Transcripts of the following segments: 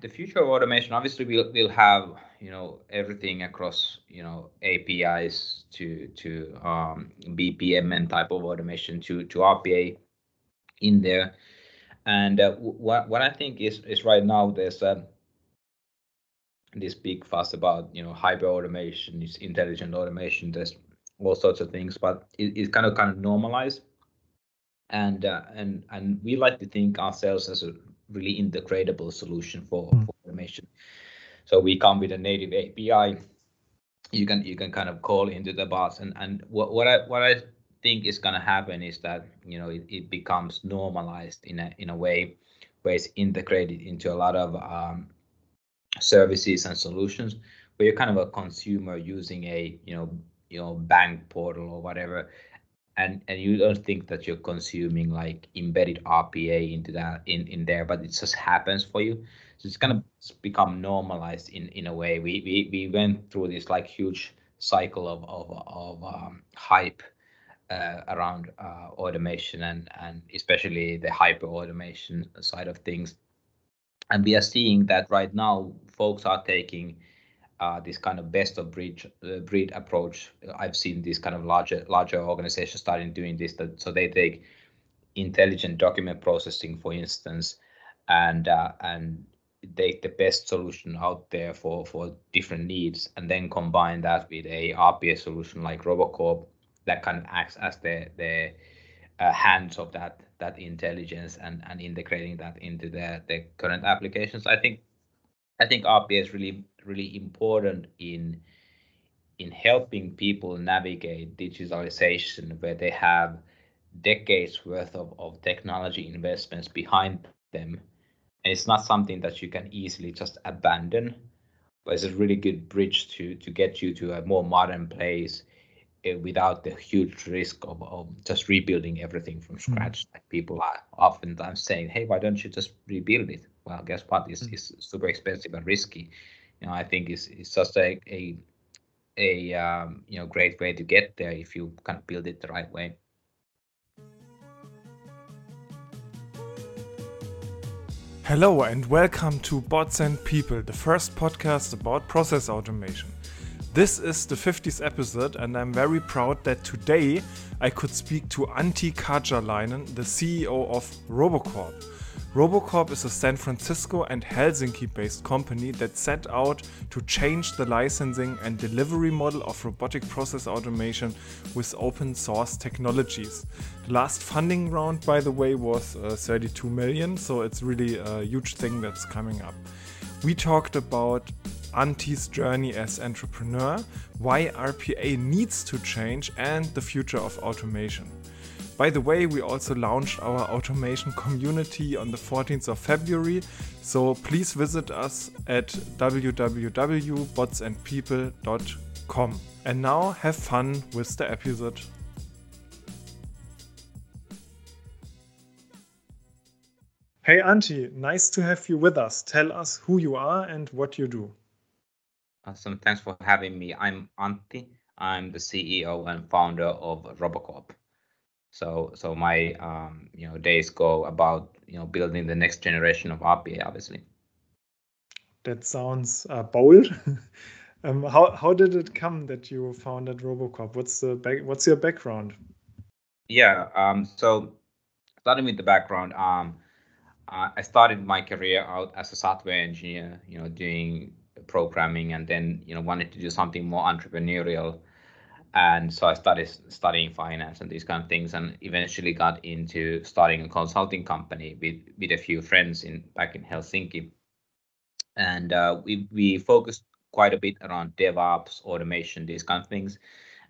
the future of automation obviously we'll, we'll have you know everything across you know apis to to um, bpmn type of automation to to rpa in there. And uh, what what i think is is right now there's uh, this big fuss about you know hyper automation is intelligent automation there's all sorts of things but it, it's kind of kind of normalized. And uh, and and we like to think ourselves as a really integratable solution for, mm. for automation. So we come with a native API. You can you can kind of call into the bots, and and what what I what I think is going to happen is that you know it, it becomes normalized in a in a way where it's integrated into a lot of um, services and solutions where you're kind of a consumer using a you know you know bank portal or whatever and and you don't think that you're consuming like embedded RPA into that in in there, but it just happens for you. So it's gonna become normalized in in a way. We we we went through this like huge cycle of of of um, hype uh, around uh, automation and and especially the hyper automation side of things, and we are seeing that right now folks are taking uh, this kind of best of breed uh, breed approach. I've seen these kind of larger larger organizations starting doing this. That, so they take intelligent document processing, for instance, and uh, and take the best solution out there for for different needs, and then combine that with a RPA solution like Robocorp that kind of acts as the the uh, hands of that that intelligence and and integrating that into the the current applications. I think I think RPA is really really important in in helping people navigate digitalization where they have decades worth of, of technology investments behind them and it's not something that you can easily just abandon but it's a really good bridge to to get you to a more modern place uh, without the huge risk of, of just rebuilding everything from hmm. scratch mm. like people are oftentimes saying hey why don't you just rebuild it well guess what it's, mm. it's super expensive and risky you know, I think is is just a a, a um, you know great way to get there if you kind of build it the right way. Hello and welcome to Bots and People, the first podcast about process automation. This is the 50th episode, and I'm very proud that today I could speak to Antti Karjalainen, the CEO of Robocorp. Robocorp is a San Francisco and Helsinki based company that set out to change the licensing and delivery model of robotic process automation with open source technologies. The last funding round, by the way, was uh, 32 million, so it's really a huge thing that's coming up. We talked about Antti's journey as entrepreneur, why RPA needs to change, and the future of automation. By the way, we also launched our automation community on the 14th of February, so please visit us at www.botsandpeople.com. And now have fun with the episode. Hey Antti, nice to have you with us. Tell us who you are and what you do. Awesome. Thanks for having me. I'm Antti. I'm the CEO and founder of Robocorp. So so my um, you know days go about you know building the next generation of RPA, obviously. That sounds uh, bold. um, how how did it come that you founded Robocorp? What's the back, what's your background? Yeah. Um. So starting with the background. Um. Uh, I started my career out as a software engineer. You know, doing programming, and then you know wanted to do something more entrepreneurial and so I started studying finance and these kind of things, and eventually got into starting a consulting company with with a few friends in back in Helsinki, and uh, we we focused quite a bit around DevOps, automation, these kind of things,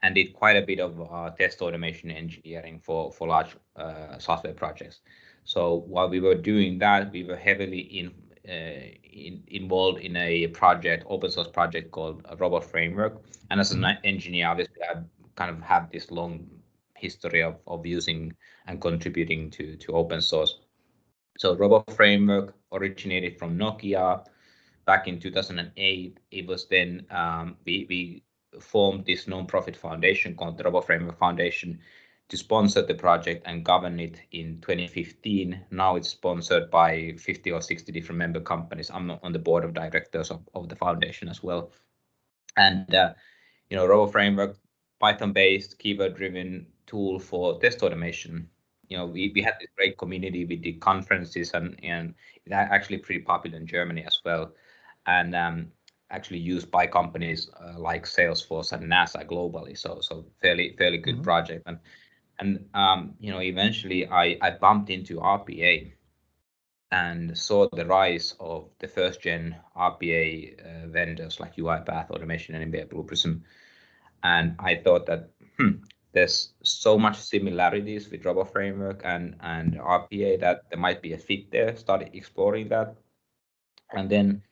and did quite a bit of uh, test automation engineering for for large uh, software projects. So while we were doing that, we were heavily in in, involved in a project, open source project called Robot Framework. And as an mm-hmm. engineer, obviously, I kind of have this long history of, of using and contributing to, to open source. So Robot Framework originated from Nokia back in 2008. It was then um, we, we formed this non-profit foundation called the Robot Framework Foundation to sponsor the project and govern it in 2015. Now it's sponsored by 50 or 60 different member companies. I'm on the board of directors of, of the foundation as well. And uh, you know, Robot Framework, Python-based, keyword-driven tool for test automation. You know, we, we had this great community. with the conferences and and it's actually pretty popular in Germany as well, and um, actually used by companies uh, like Salesforce and NASA globally. So so fairly fairly good mm-hmm. project. And and um, you know, eventually I I bumped into RPA and saw the rise of the first gen RPA uh, vendors like UiPath, Automation, and MBA Blue Prism. And I thought that hmm, there's so much similarities with Robot Framework and, and RPA that there might be a fit there. Started exploring that. And then,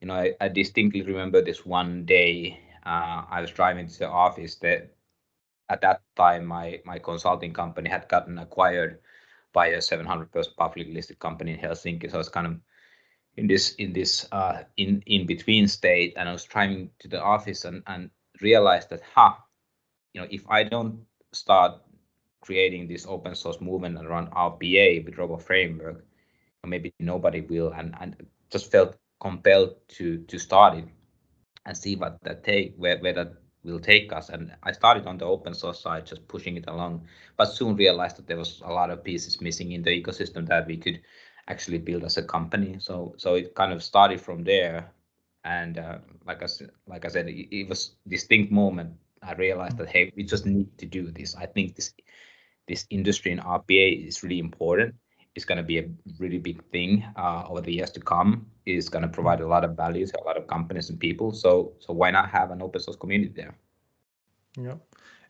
you know, I, I distinctly remember this one day uh, I was driving to the office that at that time my, my consulting company had gotten acquired by a 700 person publicly listed company in Helsinki. So I was kind of in this in this uh, in in between state, and I was driving to the office and and realized that, ha, you know, if I don't start creating this open source movement around RPA with Robot Framework, maybe nobody will, and and just felt compelled to to start it and see what that take where where that will take us. And I started on the open source side, just pushing it along, but soon realized that there was a lot of pieces missing in the ecosystem that we could actually build as a company. So so it kind of started from there. And uh, like I like I said, it, it was distinct moment. I realized that hey, we just need to do this. I think this this industry in RPA is really important. It's going to be a really big thing uh, over the years to come. It's going to provide a lot of value to a lot of companies and people. So, so why not have an open source community there? Yeah.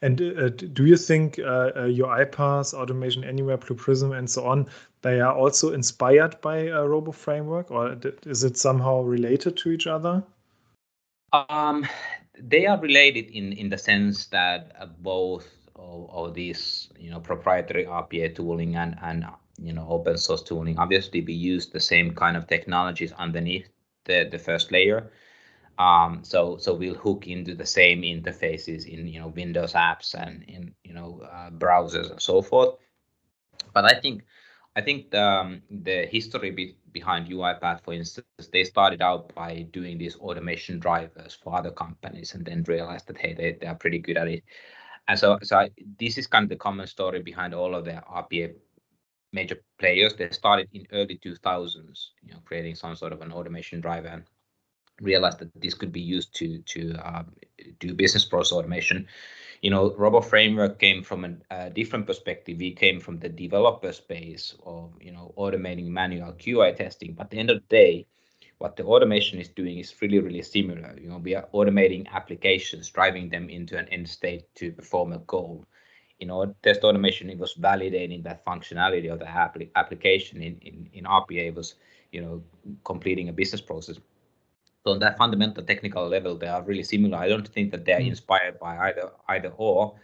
And uh, do you think uh, uh UiPath, Automation Anywhere, Blue Prism, and so on, they are also inspired by a Robot framework, or is it somehow related to each other? Um, they are related in in the sense that uh, both of, of these, you know, proprietary RPA tooling and and you know open source tooling obviously we use the same kind of technologies underneath the the first layer. Um, so so we'll hook into the same interfaces in you know windows apps and in you know uh, browsers and so forth. But i think i think the, um, the history be, behind uipath for instance they started out by doing these automation drivers for other companies and then realized that hey they, they are pretty good at it. And so so I, this is kind of the common story behind all of the rpa major players. They started in early 2000s, you know, creating some sort of an automation driver and realized that this could be used to to uh, do business process automation. You know, Robot Framework came from a, different perspective. We came from the developer space of you know automating manual QA testing. But at the end of the day, what the automation is doing is really really similar. You know, we are automating applications, driving them into an end state to perform a goal you know, test automation, it was validating that functionality of the appli- application in, in, in RPA was, you know, completing a business process. So on that fundamental technical level, they are really similar. I don't think that they are mm. inspired by either either or,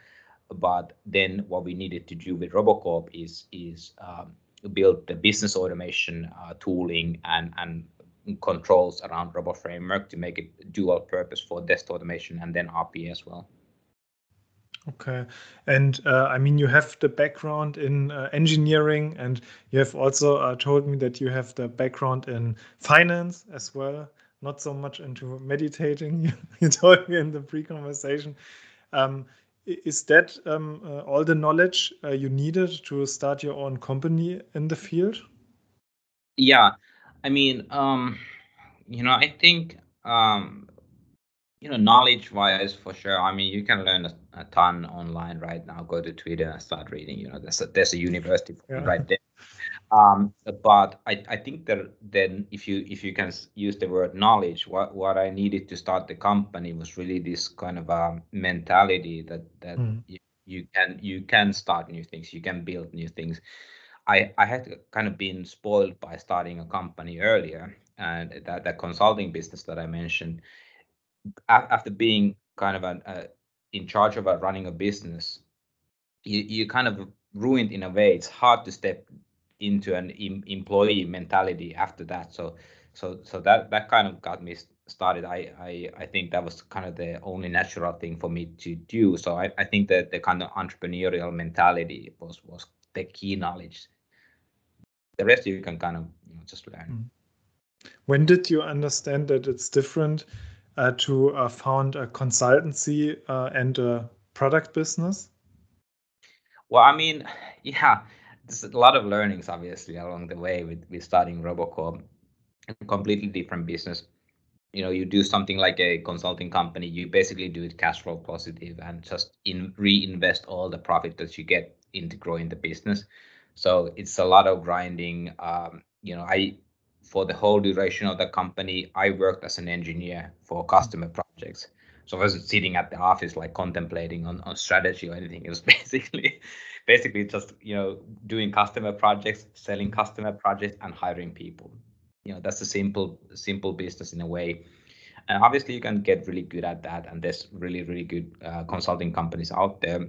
but then what we needed to do with Robocorp is is um, build the business automation uh, tooling and and controls around Robot Framework to make it dual purpose for test automation and then RPA as well. Okay. And uh, I mean, you have the background in uh, engineering, and you have also uh, told me that you have the background in finance as well, not so much into meditating. you told me in the pre conversation. Um, is that um, uh, all the knowledge uh, you needed to start your own company in the field? Yeah. I mean, um, you know, I think um, you know knowledge wise for sure i mean you can learn a, a, ton online right now go to twitter and start reading you know there's a, there's a university yeah. right there um, but I, I think that then if you if you can use the word knowledge what what i needed to start the company was really this kind of a um, mentality that that mm. you, you can you can start new things you can build new things I, I had kind of been spoiled by starting a company earlier and that, that consulting business that I mentioned after being kind of an, uh, in charge of a, running a business, you, you kind of ruined in a way. It's hard to step into an em- employee mentality after that. So so so that that kind of got me started, I, I I think that was kind of the only natural thing for me to do. So I, I think that the kind of entrepreneurial mentality was was the key knowledge. The rest you can kind of you know, just learn. Hmm. When did you understand that it's different to uh, found a consultancy uh, and a product business? Well, I mean, yeah, there's a lot of learnings obviously along the way with, with starting Robocorp, a completely different business. You know, you do something like a consulting company, you basically do it cash flow positive and just in reinvest all the profit that you get into growing the business. So it's a lot of grinding. Um, you know, I for the whole duration of the company, I worked as an engineer for customer projects. So I wasn't sitting at the office like contemplating on, on strategy or anything. It was basically basically just you know doing customer projects, selling customer projects, and hiring people. You know that's a simple simple business in a way. And obviously you can get really good at that, and there's really really good uh, consulting companies out there.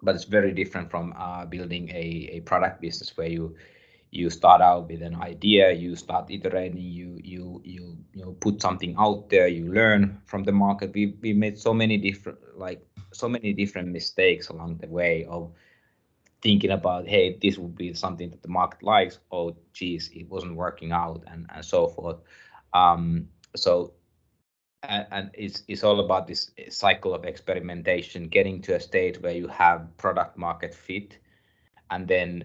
But it's very different from uh, building a, a product business where you you start out with an idea you start iterating you you you you know put something out there you learn from the market. We we made so many different like so many different mistakes along the way of thinking about hey this would be something that the market likes. Oh geez it wasn't working out and and so forth. Um so and, and it's it's all about this cycle of experimentation getting to a state where you have product market fit and then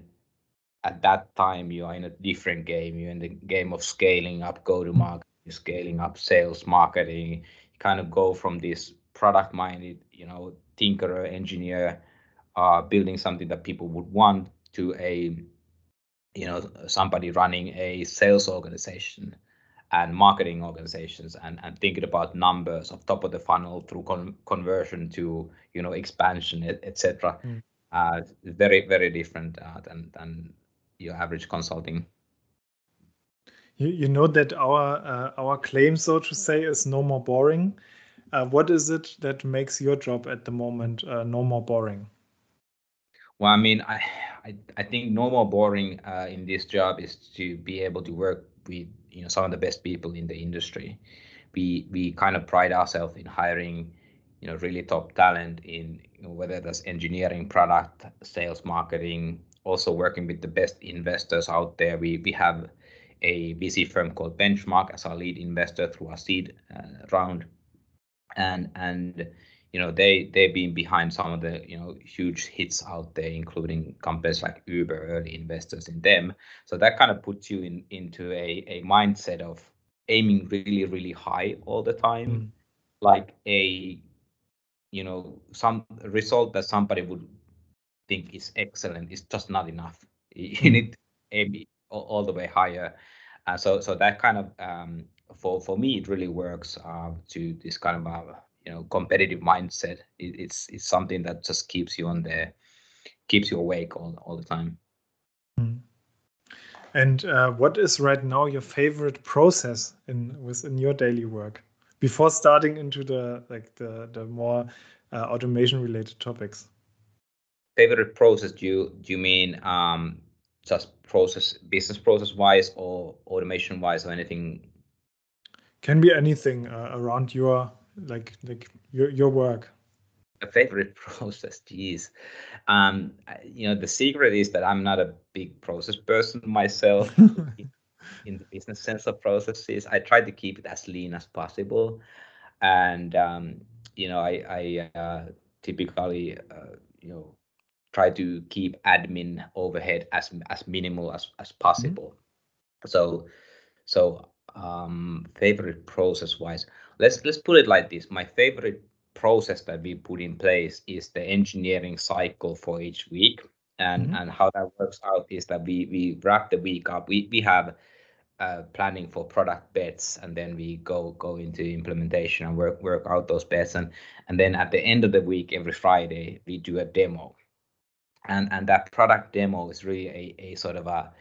at that time you are in a different game. You're in the game of scaling up go to market, scaling up sales, marketing. You kind of go from this product minded, you know, tinkerer, engineer, uh, building something that people would want to a, you know, somebody running a sales organization and marketing organizations and, and thinking about numbers of top of the funnel through con- conversion to you know expansion etc et mm. uh, very very different uh, than than your average consulting. You, you know that our uh, our claim, so to say, is no more boring. Uh, what is it that makes your job at the moment uh, no more boring? Well, I mean, I I, I think no more boring uh, in this job is to be able to work with you know some of the best people in the industry. We we kind of pride ourselves in hiring you know really top talent in you know, whether that's engineering, product, sales, marketing, also working with the best investors out there. We we have a VC firm called Benchmark as our lead investor through our seed uh, round, and and you know they they've been behind some of the you know huge hits out there, including companies like Uber, early investors in them. So that kind of puts you in into a a mindset of aiming really really high all the time, mm. like a you know some result that somebody would think is excellent is just not enough. You hmm. need to aim all, the way higher. Uh, so so that kind of um, for for me it really works uh, to this kind of uh, you know competitive mindset. It, it's it's something that just keeps you on the keeps you awake all all the time. Mm. And uh, what is right now your favorite process in within your daily work before starting into the like the the more uh, automation related topics? Favorite process do you do you mean um, just process business process wise or automation wise or anything? Can be anything uh, around your like like your your work. A favorite process geez um you know the secret is that i'm not a big process person myself. In the business sense of processes i try to keep it as lean as possible. And um you know i i uh, typically uh, you know try to keep admin overhead as as minimal as as possible. Mm-hmm. So so um, favorite process wise, let's let's put it like this. My favorite process that we put in place is the engineering cycle for each week. And mm-hmm. and how that works out is that we we wrap the week up. We we have uh, planning for product bets and then we go go into implementation and work work out those bets and and then at the end of the week every friday we do a demo and and that product demo is really a, a sort of a,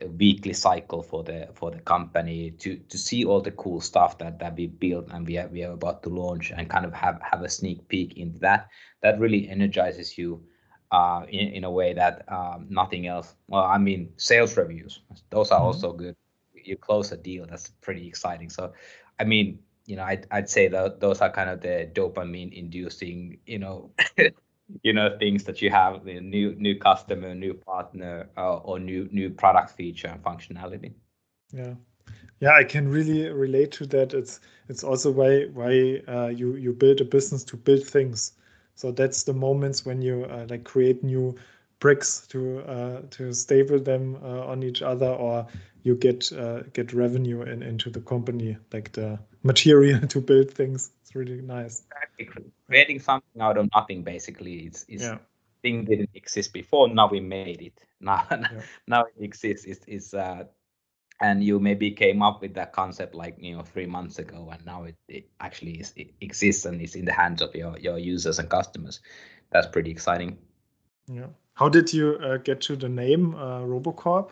a, weekly cycle for the for the company to to see all the cool stuff that that we built and we are we are about to launch and kind of have have a sneak peek into that that really energizes you uh, in, in a way that um, nothing else well i mean sales reviews those are mm-hmm. also good you close a deal, that's pretty exciting. So, I mean, you know, I'd I'd say that those are kind of the dopamine inducing, you know, you know things that you have the new new customer, new partner, uh, or new new product feature and functionality. Yeah. Yeah i can really relate to that. It's it's also why why uh, you you build a business to build things. So that's the moments when you uh, like create new bricks to uh, to stable them uh, on each other or you get uh, get revenue in, into the company like the material to build things it's really nice. Creating something out of nothing basically it's, it's yeah. thing didn't exist before now we made it. Now yeah. now it exists. It's, it's uh, and you maybe came up with that concept like you know three months ago and now it, it actually is, it exists and is in the hands of your, your users and customers. That's pretty exciting. Yeah. How did you uh, get to the name uh, robocorp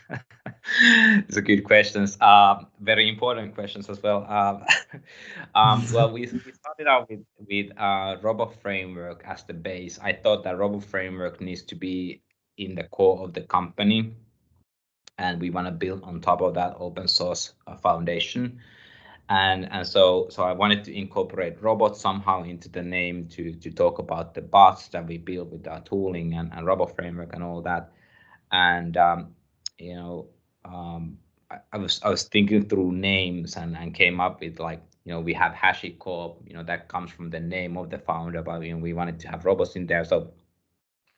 it's a good questions. Um, very important questions as well. Um, um, well we, we started out with with uh, robot framework as the base. I thought that robot framework needs to be in the core of the company and we want to build on top of that open source uh, foundation. And and so so i wanted to incorporate robots somehow into the name to to talk about the bots that we build with our tooling and, and robot framework and all that. And um, you know um, I, I, was i was thinking through names and and came up with like you know we have hashicorp you know that comes from the name of the founder but you know we wanted to have robots in there so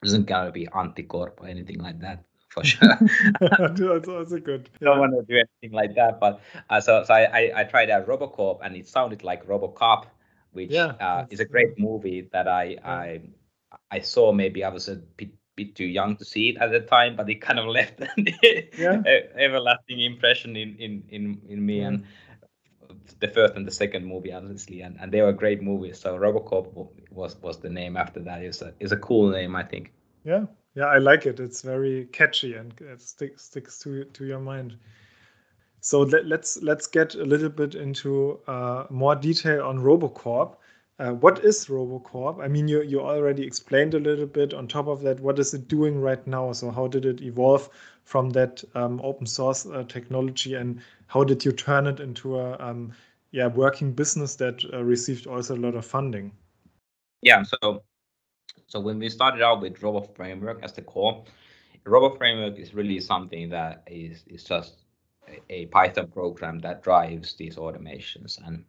it isn't gonna be Antti-corp or anything like that for sure. that's also good. Yeah. Don't want to do anything like that, but uh, so so I, I, I tried out RoboCorp and it sounded like RoboCop, which yeah, uh, is a great movie that I yeah. I I saw. Maybe I was a bit, bit too young to see it at the time, but it kind of left an yeah. everlasting impression in in in in me and the first and the second movie honestly and, and they were great movies. So robocorp was was the name after that. Is a is a cool name i think. Yeah. Yeah i like it. It's very catchy and it sticks sticks to to your mind. So let, us let's, let's get a little bit into uh, more detail on robocorp uh, what is robocorp? I mean you you already explained a little bit on top of that. What is it doing right now? So how did it evolve from that um, open source uh, technology and how did you turn it into a um, yeah working business that uh, received also a lot of funding? Yeah so so when we started out with Robot Framework as the core, Robot Framework is really something that is is just a, a Python program that drives these automations and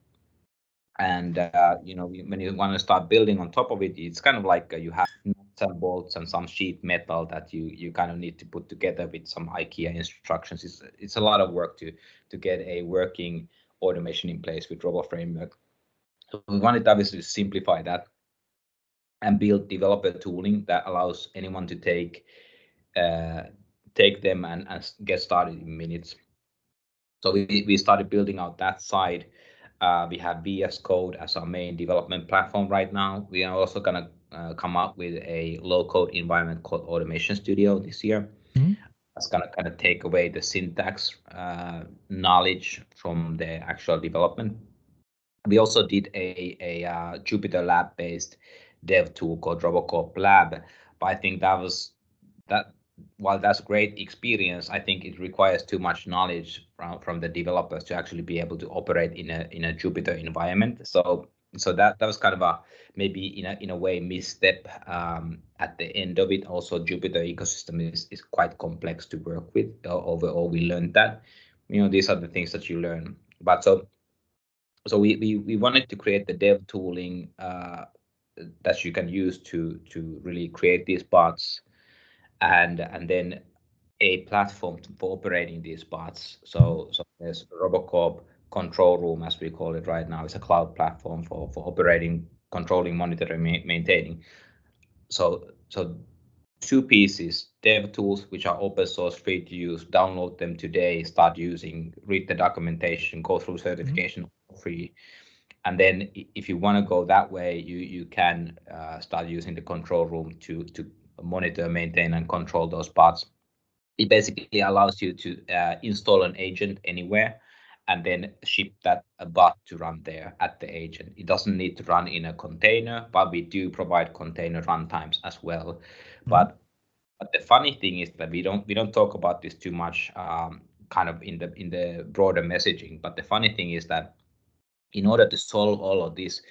and uh, you know when you want to start building on top of it, it's kind of like uh, you have nuts and bolts and some sheet metal that you you kind of need to put together with some IKEA instructions. It's it's a lot of work to to get a working automation in place with Robot Framework. So we wanted to obviously simplify that and build developer tooling that allows anyone to take uh, take them and, and get started in minutes. So we, we started building out that side. Uh, we have VS Code as our main development platform right now. We are also going to uh, come up with a low code environment called Automation Studio this year. Mm-hmm. That's going to kind of take away the syntax uh, knowledge from the actual development. We also did a, a uh, Jupyter Lab based dev tool called Robocorp Lab. But I think that was that while that's great experience, I think it requires too much knowledge from, from the developers to actually be able to operate in a in a Jupyter environment. So so that that was kind of a maybe in a in a way misstep um, at the end of it. Also, Jupyter ecosystem is is quite complex to work with. Uh, overall, we learned that. You know, these are the things that you learn. But so so we we, we wanted to create the dev tooling uh, that you can use to to really create these bots and and then a platform for operating these bots so so there's robocorp control room as we call it right now it's a cloud platform for for operating controlling monitoring ma- maintaining so so two pieces dev tools which are open source free to use download them today start using read the documentation go through mm-hmm. certification mm-hmm. free and then if you want to go that way, you you can uh, start using the control room to to monitor, maintain, and control those bots. It basically allows you to uh, install an agent anywhere and then ship that a bot to run there at the agent. It doesn't need to run in a container, but we do provide container runtimes as well. Mm-hmm. But but the funny thing is that we don't we don't talk about this too much. Um, kind of in the in the broader messaging. But the funny thing is that in order to solve all of this,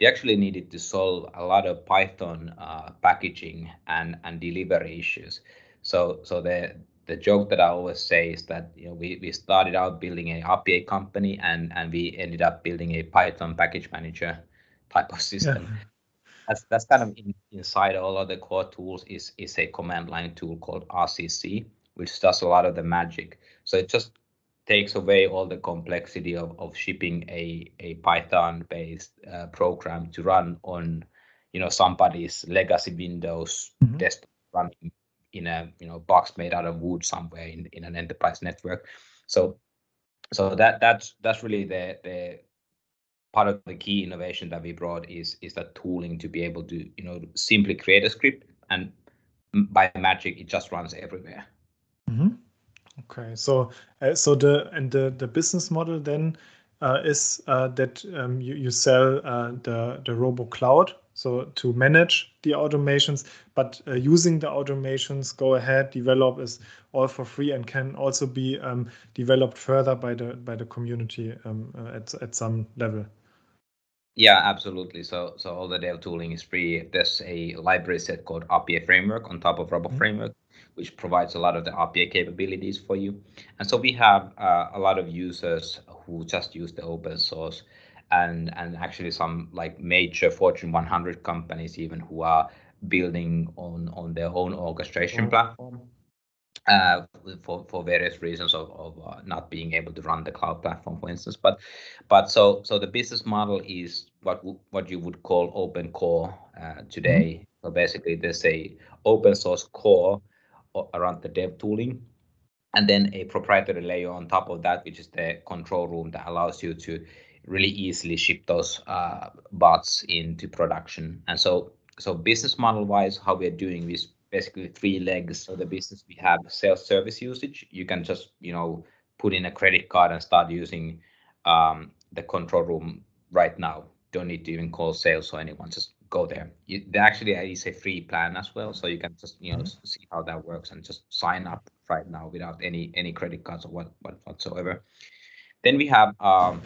we actually needed to solve a lot of Python uh, packaging and and delivery issues. So so the the joke that I always say is that you know we, we started out building a RPA company and and we ended up building a Python package manager type of system. Yeah. That's that's kind of in, inside all of the core tools is is a command line tool called RCC, which does a lot of the magic. So it just takes away all the complexity of, of shipping a, a Python based uh, program to run on you know somebody's legacy Windows mm-hmm. desktop running in a you know box made out of wood somewhere in, in an enterprise network. So so that that's that's really the the part of the key innovation that we brought is is that tooling to be able to you know simply create a script and by magic it just runs everywhere. Mm-hmm. Okay, so uh, so the and the the business model then uh, is uh, that um, you you sell uh, the the Robo Cloud so to manage the automations, but uh, using the automations, go ahead, develop is all for free and can also be um, developed further by the by the community um, uh, at at some level. Yeah, absolutely. So so all the dev tooling is free. There's a library set called RPA Framework on top of Robot mm-hmm. Framework, which provides a lot of the RPA capabilities for you. And so we have uh, a lot of users who just use the open source and and actually some like major Fortune 100 companies even who are building on on their own orchestration platform uh, for for various reasons of of uh, not being able to run the cloud platform, for instance. But but so so the business model is what what you would call open core uh, today. Mm-hmm. So basically, there's a open source core around the dev tooling, and then a proprietary layer on top of that, which is the control room that allows you to really easily ship those uh, bots into production. And so, so business model wise, how we're doing is basically three legs of the business. We have self-service usage. You can just, you know, put in a credit card and start using um, the control room right now. Don't need to even call sales or anyone. Just go there. You, there actually it's a free plan as well, so you can just you know mm-hmm. see how that works and just sign up right now without any any credit cards or what, what whatsoever. Then we have um,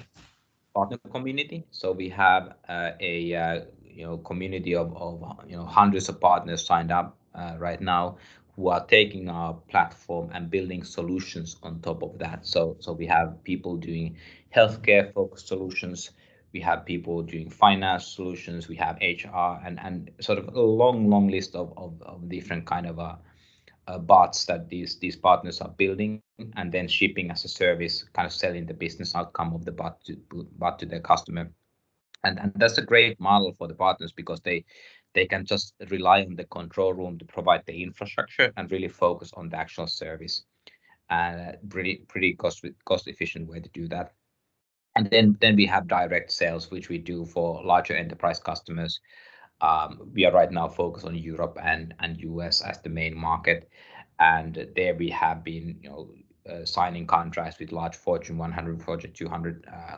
partner community. So we have uh, a uh, you know community of, of you know hundreds of partners signed up uh, right now who are taking our platform and building solutions on top of that. So so we have people doing healthcare focused solutions. We have people doing finance solutions. We have HR and and sort of a long long list of of, of different kind of uh, uh, bots that these these partners are building and then shipping as a service, kind of selling the business outcome of the bot to bot to their customer. And and that's a great model for the partners because they they can just rely on the control room to provide the infrastructure and really focus on the actual service. And uh, pretty pretty cost cost efficient way to do that. And then then we have direct sales, which we do for larger enterprise customers um, we are right now focused on Europe and and US as the main market, and there we have been you know uh, signing contracts with large Fortune 100, Fortune 200 uh,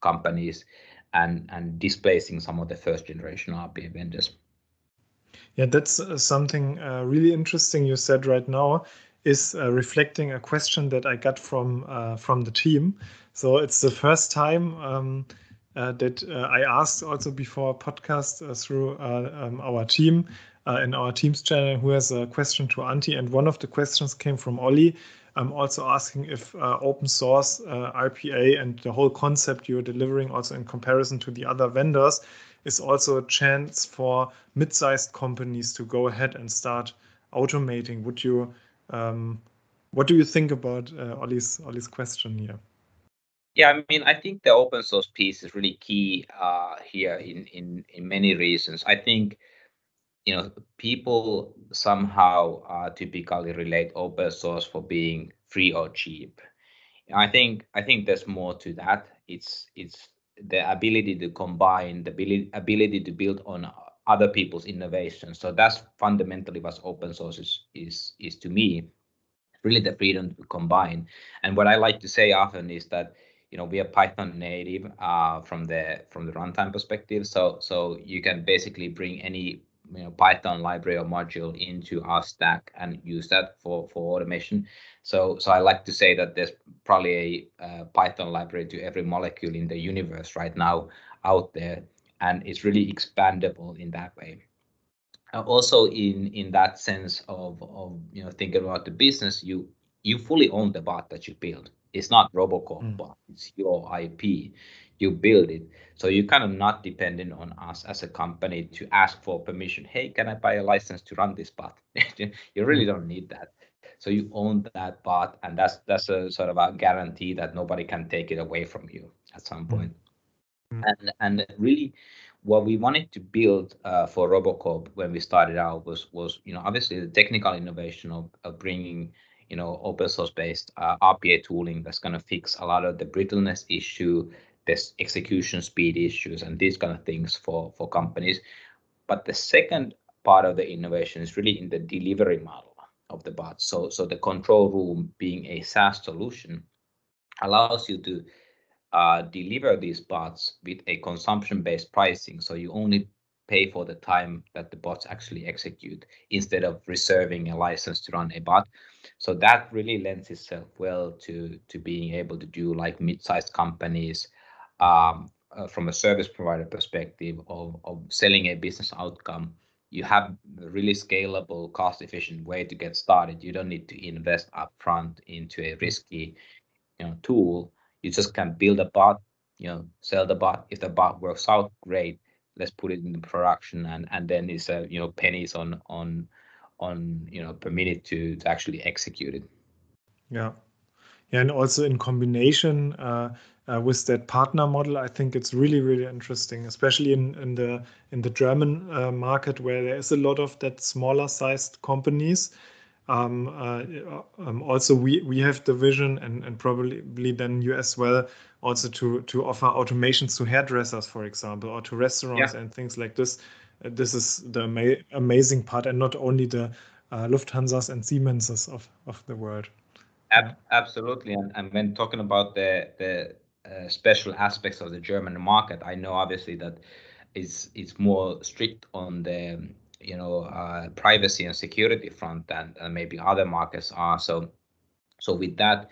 companies, and and displacing some of the first generation RPA vendors. Yeah, that's uh, something uh, really interesting you said right now. Is uh, reflecting a question that I got from uh, from the team. So it's the first time. Um, uh, that uh, I asked also before podcast uh, through um, our team in our Teams channel who has a question to Antti. And one of the questions came from Ollie. I'm also asking if uh, open source uh, RPA and the whole concept you're delivering, also in comparison to the other vendors, is also a chance for mid-sized companies to go ahead and start automating. Would you, um, what do you think about uh, Ollie's Ollie's question here? Yeah, I mean, I think the open source piece is really key uh, here in in in many reasons. I think you know people somehow uh, typically relate open source for being free or cheap. I think I think there's more to that. It's it's the ability to combine the ability ability to build on other people's innovation. So that's fundamentally what open source is is is to me really the freedom to combine. And what I like to say often is that you know we are python native uh, from the from the runtime perspective so so you can basically bring any you know Python library or module into our stack and use that for for automation. So so I like to say that there's probably a uh, Python library to every molecule in the universe right now out there, and it's really expandable in that way. Uh, also, in in that sense of of you know thinking about the business, you you fully own the bot that you build. It's not Robocorp mm. bot; it's your IP you build it. So you're kind of not dependent on us as a company to ask for permission. Hey, can I buy a license to run this bot? you really don't need that. So you own that bot, and that's that's a sort of a guarantee that nobody can take it away from you at some point. Mm-hmm. And and really, what we wanted to build uh, for Robocorp when we started out was was you know obviously the technical innovation of, of bringing you know open source based uh, RPA tooling that's going to fix a lot of the brittleness issue there's execution speed issues and these kind of things for for companies but the second part of the innovation is really in the delivery model of the bot so so the control room being a saas solution allows you to uh, deliver these bots with a consumption based pricing so you only pay for the time that the bots actually execute instead of reserving a license to run a bot so that really lends itself well to to being able to do like mid-sized companies um, uh, from a service provider perspective of, of selling a business outcome, you have a really scalable, cost efficient way to get started. You don't need to invest upfront into a risky you know, tool. You just can build a bot, you know, sell the bot. If the bot works out, great. Let's put it in the production, and and then it's a you know pennies on on on you know per minute to to actually execute it. Yeah, yeah, and also in combination, uh, uh, with that partner model. I think it's really, really interesting, especially in, in the in the German uh, market where there is a lot of that smaller sized companies. Um, uh, um, also, we we have the vision, and, and probably then you as well, also to to offer automations to hairdressers, for example, or to restaurants yeah. and things like this. Uh, this is the ama amazing part, and not only the uh, Lufthansa's and Siemenses of of the world. Ab- absolutely, and, and when talking about the the uh, special aspects of the German market. I know obviously that it's it's more strict on the you know uh, privacy and security front than, than maybe other markets are. So so with that,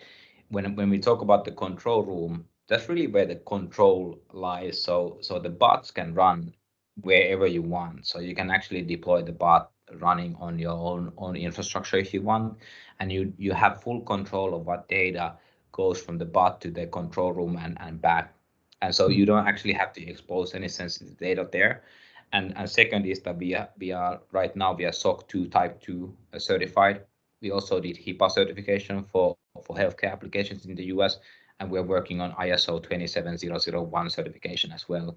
when when we talk about the control room, that's really where the control lies. So so the bots can run wherever you want. So you can actually deploy the bot running on your own own infrastructure if you want, and you you have full control of what data goes from the bot to the control room and, and back. And so you don't actually have to expose any sensitive data there. And, second is that we are, we are right now we are SOC 2 Type 2 certified. We also did HIPAA certification for, healthcare applications in the US, and we're working on ISO 27001 certification as well.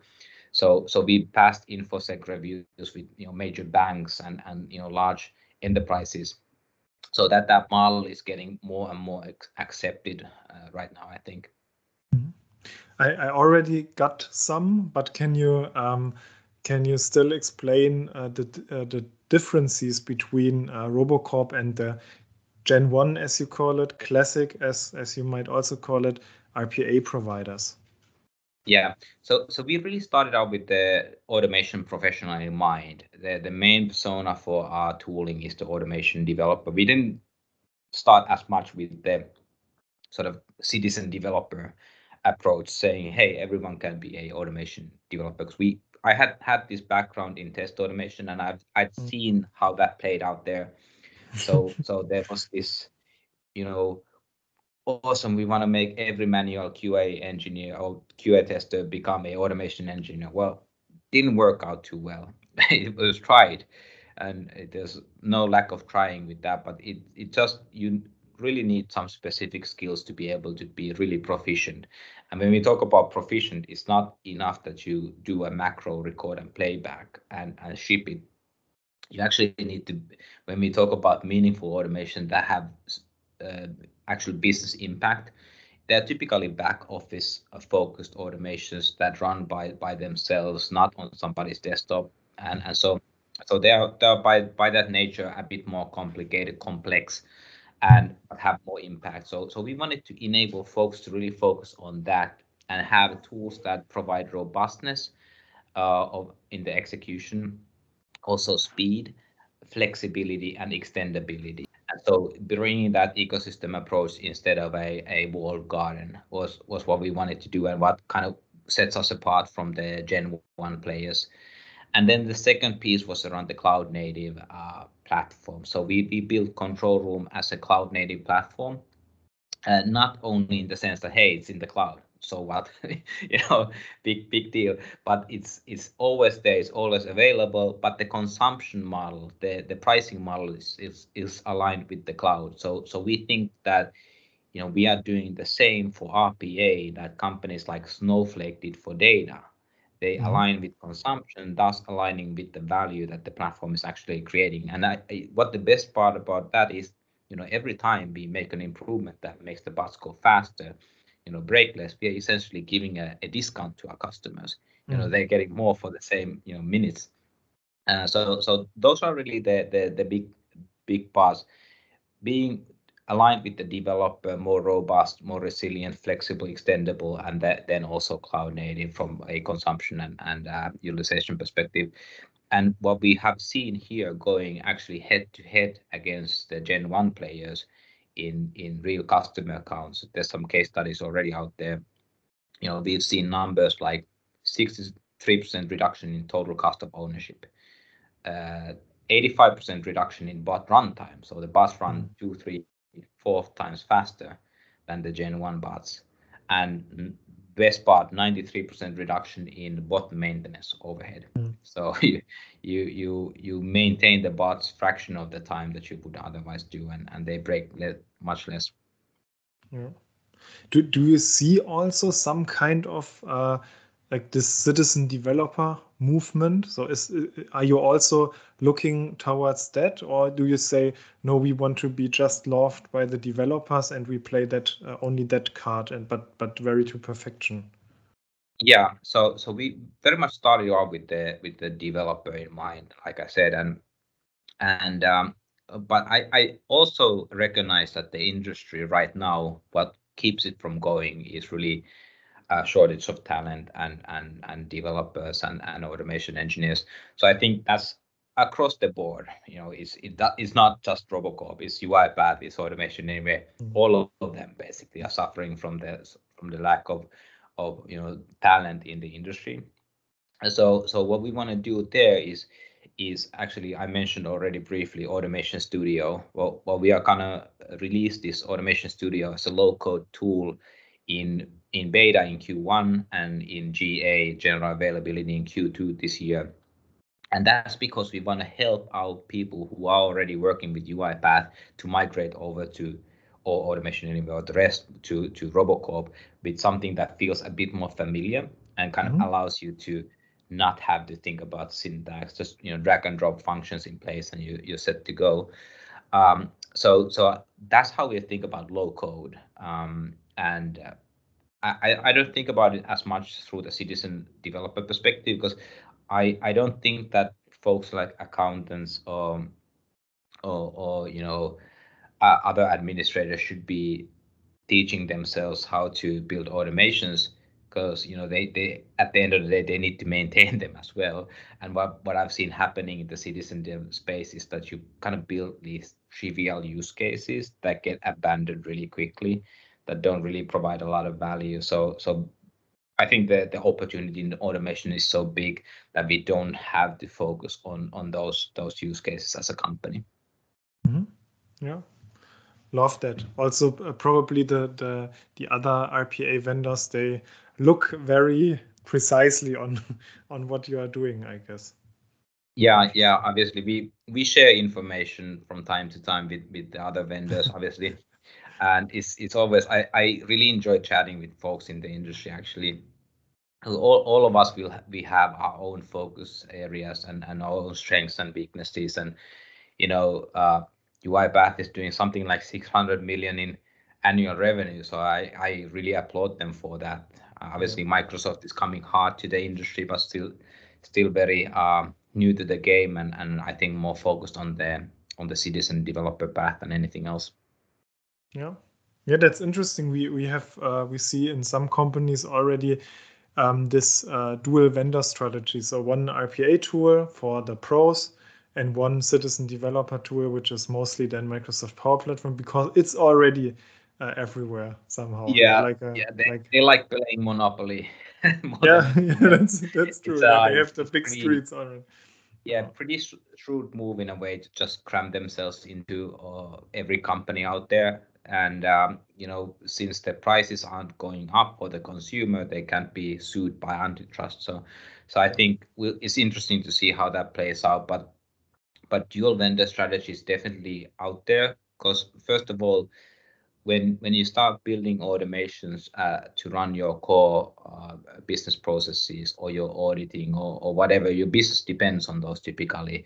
So we passed InfoSec reviews with you know major banks and and you know large enterprises so that that model is getting more and more accepted uh, right now i think mm-hmm. I, I, already got some but can you um, can you still explain uh, the uh, the differences between uh, robocorp and the gen 1 as you call it classic as as you might also call it rpa providers yeah, so so we really started out with the automation professional in mind. The the main persona for our tooling is the automation developer. We didn't start as much with the sort of citizen developer approach, saying, "Hey, everyone can be a automation developer." Because we I had had this background in test automation, and I've I'd mm. seen how that played out there. So so there was this, you know, awesome we want to make every manual qa engineer or qa tester become a automation engineer well didn't work out too well it was tried and there's no lack of trying with that but it, it just you really need some specific skills to be able to be really proficient and when we talk about proficient it's not enough that you do a macro record and playback and, and ship it you actually need to when we talk about meaningful automation that have uh, actual business impact. They're typically back office uh, focused automations that run by by themselves, not on somebody's desktop, and and so so they are they are by by that nature a bit more complicated, complex, and have more impact. So so we wanted to enable folks to really focus on that and have tools that provide robustness uh, of in the execution also speed, flexibility, and extendability. And so bringing that ecosystem approach instead of a, a walled garden was, was what we wanted to do and what kind of sets us apart from the Gen 1 players. And then the second piece was around the cloud native uh, platform. So we, we built Control Room as a cloud native platform, uh, not only in the sense that, hey, it's in the cloud, so what you know big big deal but it's it's always there it's always available but the consumption model the the pricing model is is, is aligned with the cloud so so we think that you know we are doing the same for rpa that companies like snowflake did for data they mm-hmm. align with consumption thus aligning with the value that the platform is actually creating and I, I, what the best part about that is you know every time we make an improvement that makes the bus go faster you know break less we are essentially giving a, a discount to our customers you know mm. they're getting more for the same you know minutes uh, so so those are really the the, the big big parts being aligned with the developer more robust more resilient flexible extendable and that, then also cloud native from a consumption and, and uh, utilization perspective and what we have seen here going actually head to head against the gen 1 players in in real customer accounts. There's some case studies already out there. You know, we've seen numbers like 63% reduction in total cost of ownership, uh, 85% reduction in bot runtime. So the bots run mm. two, three, four times faster than the Gen 1 bots. And best part 93% reduction in bot maintenance overhead mm. so you you you you maintain the bots fraction of the time that you would otherwise do and and they break le- much less yeah. do, do you see also some kind of uh, like this citizen developer movement. So is are you also looking towards that? Or do you say no we want to be just loved by the developers and we play that uh, only that card and but but very to perfection yeah. So so we very much started off with the with the developer in mind like i said and and um but i i also recognize that the industry right now what keeps it from going is really uh, shortage of talent and and and developers and, and automation engineers. So I think that's across the board. You know, it's it, that, it's not just Robocorp. It's UiPath, it's automation anyway. Mm-hmm. All of them basically are suffering from the from the lack of of you know talent in the industry. And so so what we want to do there is is actually I mentioned already briefly Automation Studio. Well, well we are gonna release this Automation Studio as a low code tool in in beta in Q1 and in GA general availability in Q2 this year. And that's because we want to help our people who are already working with UiPath to migrate over to or automation anywhere or the rest to to Robocorp with something that feels a bit more familiar and kind mm-hmm. of allows you to not have to think about syntax, just you know drag and drop functions in place and you you're set to go. Um, so so that's how we think about low code. Um, and uh, I, I don't think about it as much through the citizen developer perspective because I, I don't think that folks like accountants or or, or you know uh, other administrators should be teaching themselves how to build automations because you know they they at the end of the day they need to maintain them as well. And what what i've seen happening in the citizen space is that you kind of build these trivial use cases that get abandoned really quickly that don't really provide a lot of value. So so I think that the opportunity in automation is so big that we don't have to focus on on those those use cases as a company. Mm-hmm. Yeah, love that. Also, uh, probably the the the other RPA vendors they look very precisely on on what you are doing. I guess. Yeah, yeah. Obviously, we we share information from time to time with with the other vendors. obviously, and it's it's always I, I really enjoy chatting with folks in the industry actually. All, all of us will we have our own focus areas and, and our own strengths and weaknesses. And you know uh UiPath is doing something like 600 million in annual revenue. So I, I really applaud them for that. Uh, obviously Microsoft is coming hard to the industry but still still very uh, new to the game and, and I think more focused on the on the citizen developer path than anything else. Yeah, yeah, that's interesting. We we have uh, we see in some companies already um, this uh, dual vendor strategy. So one RPA tool for the pros and one citizen developer tool, which is mostly then Microsoft Power Platform because it's already uh, everywhere somehow. Yeah, like a, yeah, they like, they like playing Monopoly. yeah, yeah, that's that's true. Uh, they have the big pretty, streets on it. Yeah, pretty shrewd move in a way to just cram themselves into uh, every company out there. And um, you know, since the prices aren't going up for the consumer, they can't be sued by antitrust. So, so I think we'll, it's interesting to see how that plays out. But but dual vendor strategy is definitely out there because first of all when when you start building automations uh, to run your core uh, business processes or your auditing or, or whatever your business depends on those typically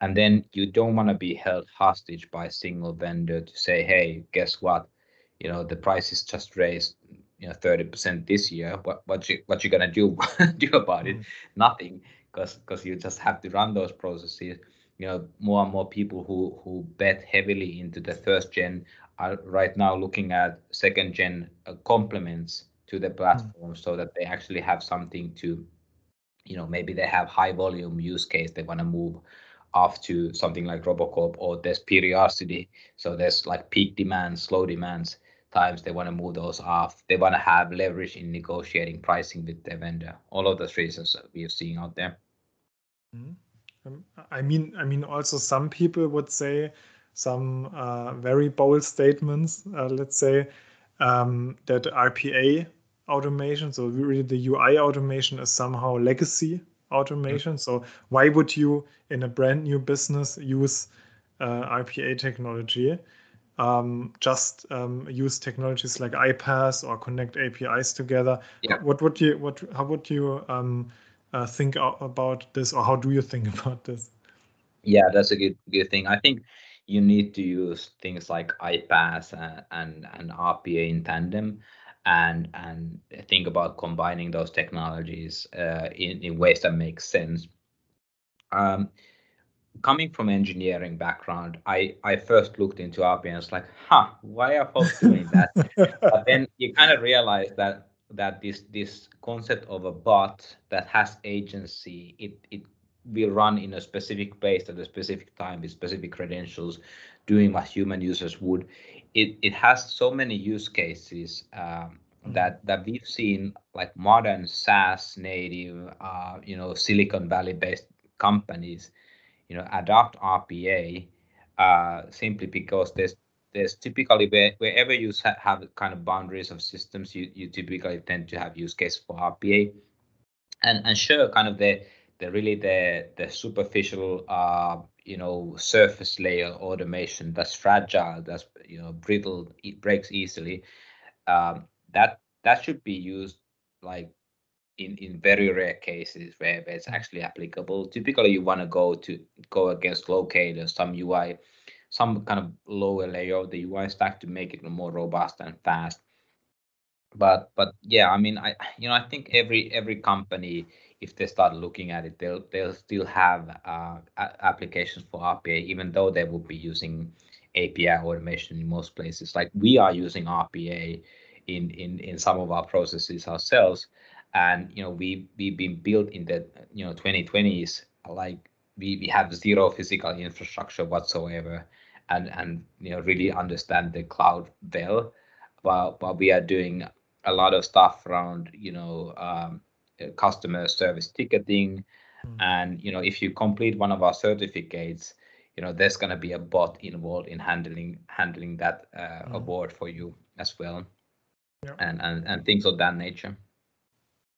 and then you don't want to be held hostage by a single vendor to say hey guess what you know the price is just raised you know 30% this year what what you what you gonna do do about it mm-hmm. nothing because because you just have to run those processes you know more and more people who who bet heavily into the first gen are right now looking at second gen uh, complements to the platform mm. so that they actually have something to you know maybe they have high volume use case they want to move off to something like robocorp or there's periodicity so there's like peak demands slow demands times they want to move those off they want to have leverage in negotiating pricing with their vendor all of those reasons we are seeing out there mm. um, i mean i mean also some people would say some uh, very bold statements. Uh, let's say um, that RPA automation, so really the UI automation, is somehow legacy automation. Mm-hmm. So why would you, in a brand new business, use uh, RPA technology? Um, just um, use technologies like iPaaS or connect APIs together. Yeah. What would you what how would you um, uh, think about this, or how do you think about this? Yeah, that's a good good thing. I think you need to use things like iPaaS and, and, and RPA in tandem and and think about combining those technologies uh, in, in ways that make sense. Um, coming from engineering background, I, I first looked into RPA and was like, huh, why are folks doing that? but then you kind of realize that that this this concept of a bot that has agency, it it will run in a specific place at a specific time with specific credentials, doing what human users would. It it has so many use cases um, mm. that that we've seen like modern SaaS native, uh, you know, Silicon Valley based companies, you know, adopt RPA uh, simply because there's there's typically where, wherever you have kind of boundaries of systems, you you typically tend to have use case for RPA, and and sure, kind of the the really the the superficial uh you know surface layer automation that's fragile that's you know brittle it breaks easily um, that that should be used like in in very rare cases where, where it's actually applicable. Typically you want to go to go against locators some ui some kind of lower layer of the ui stack to make it more robust and fast. But but yeah i mean i you know i think every every company if they start looking at it, they'll they'll still have uh, applications for RPA, even though they will be using API automation in most places. Like we are using RPA in in in some of our processes ourselves, and you know we we've been built in the you know 2020s like we, we have zero physical infrastructure whatsoever. And and you know really understand the cloud well. But but we are doing a lot of stuff around you know um, customer service ticketing mm. and you know if you complete one of our certificates you know there's going to be a bot involved in handling handling that uh, mm. award for you as well yeah. and, and and things of that nature